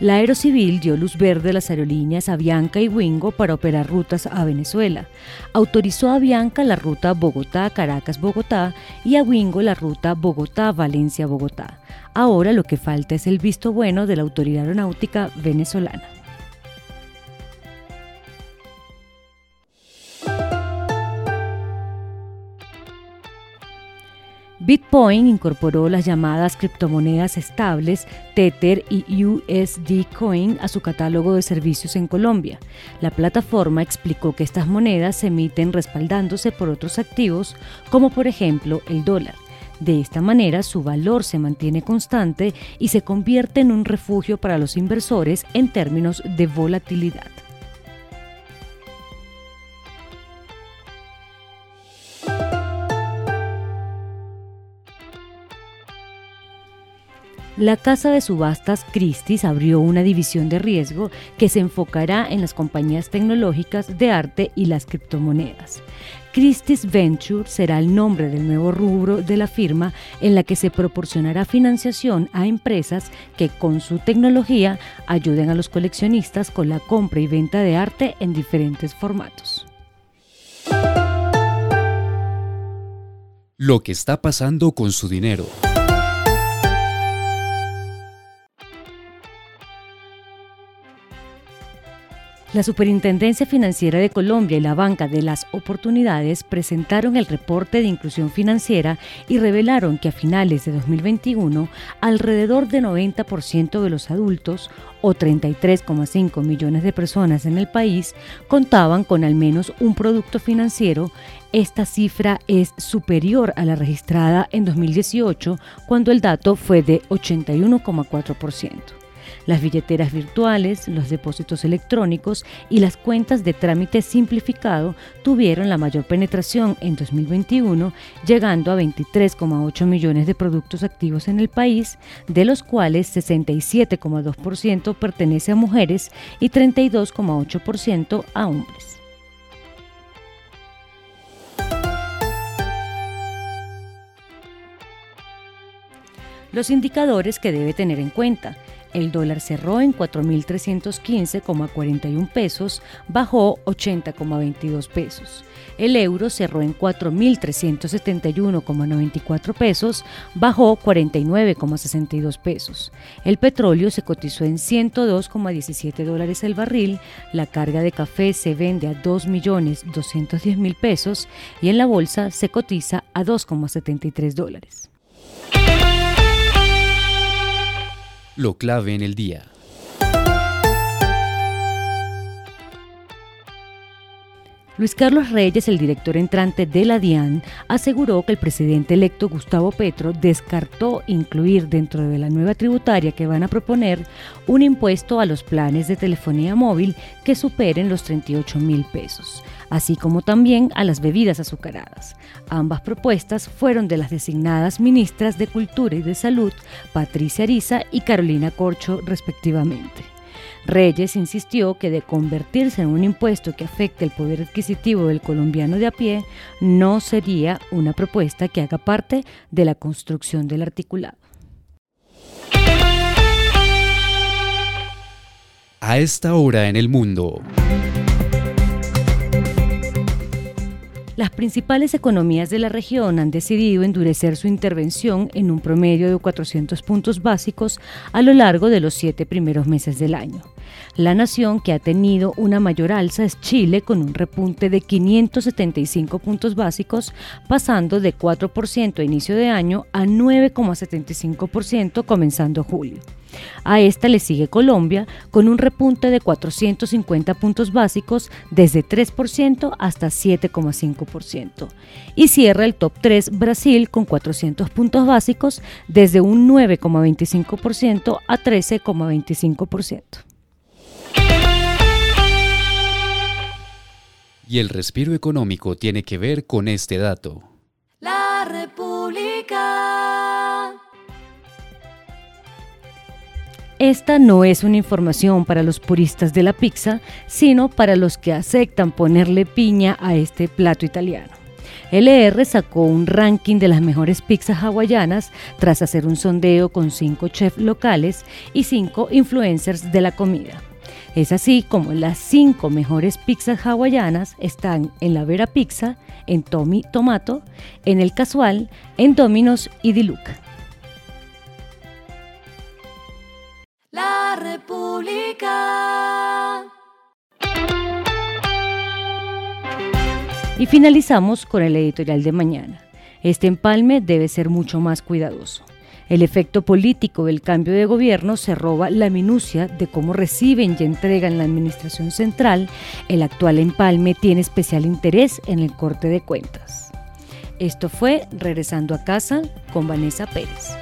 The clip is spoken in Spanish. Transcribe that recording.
La Aerocivil dio luz verde a las aerolíneas Avianca y Wingo para operar rutas a Venezuela. Autorizó a Avianca la ruta Bogotá-Caracas-Bogotá y a Wingo la ruta Bogotá-Valencia-Bogotá. Ahora lo que falta es el visto bueno de la Autoridad Aeronáutica venezolana. Bitcoin incorporó las llamadas criptomonedas estables Tether y USD Coin a su catálogo de servicios en Colombia. La plataforma explicó que estas monedas se emiten respaldándose por otros activos como por ejemplo el dólar. De esta manera su valor se mantiene constante y se convierte en un refugio para los inversores en términos de volatilidad. La casa de subastas Christie's abrió una división de riesgo que se enfocará en las compañías tecnológicas de arte y las criptomonedas. Christie's Venture será el nombre del nuevo rubro de la firma en la que se proporcionará financiación a empresas que con su tecnología ayuden a los coleccionistas con la compra y venta de arte en diferentes formatos. Lo que está pasando con su dinero. La Superintendencia Financiera de Colombia y la Banca de las Oportunidades presentaron el reporte de inclusión financiera y revelaron que a finales de 2021 alrededor de 90% de los adultos o 33,5 millones de personas en el país contaban con al menos un producto financiero. Esta cifra es superior a la registrada en 2018 cuando el dato fue de 81,4% las billeteras virtuales, los depósitos electrónicos y las cuentas de trámite simplificado tuvieron la mayor penetración en 2021, llegando a 23,8 millones de productos activos en el país, de los cuales 67,2% pertenece a mujeres y 32,8% a hombres. Los indicadores que debe tener en cuenta. El dólar cerró en 4.315,41 pesos, bajó 80,22 pesos. El euro cerró en 4.371,94 pesos, bajó 49,62 pesos. El petróleo se cotizó en 102,17 dólares el barril, la carga de café se vende a 2.210.000 pesos y en la bolsa se cotiza a 2,73 dólares. Lo clave en el día. Luis Carlos Reyes, el director entrante de la DIAN, aseguró que el presidente electo Gustavo Petro descartó incluir dentro de la nueva tributaria que van a proponer un impuesto a los planes de telefonía móvil que superen los 38 mil pesos, así como también a las bebidas azucaradas. Ambas propuestas fueron de las designadas ministras de Cultura y de Salud, Patricia Ariza y Carolina Corcho, respectivamente. Reyes insistió que de convertirse en un impuesto que afecte el poder adquisitivo del colombiano de a pie, no sería una propuesta que haga parte de la construcción del articulado. A esta hora en el mundo. Las principales economías de la región han decidido endurecer su intervención en un promedio de 400 puntos básicos a lo largo de los siete primeros meses del año. La nación que ha tenido una mayor alza es Chile con un repunte de 575 puntos básicos, pasando de 4% a inicio de año a 9,75% comenzando julio. A esta le sigue Colombia con un repunte de 450 puntos básicos desde 3% hasta 7,5%. Y cierra el top 3 Brasil con 400 puntos básicos desde un 9,25% a 13,25%. Y el respiro económico tiene que ver con este dato. La República. Esta no es una información para los puristas de la pizza, sino para los que aceptan ponerle piña a este plato italiano. LR sacó un ranking de las mejores pizzas hawaianas tras hacer un sondeo con cinco chefs locales y cinco influencers de la comida. Es así como las cinco mejores pizzas hawaianas están en la Vera Pizza, en Tommy Tomato, en El Casual, en Domino's y Diluca. República. Y finalizamos con el editorial de mañana. Este empalme debe ser mucho más cuidadoso. El efecto político del cambio de gobierno se roba la minucia de cómo reciben y entregan la administración central. El actual empalme tiene especial interés en el corte de cuentas. Esto fue Regresando a casa con Vanessa Pérez.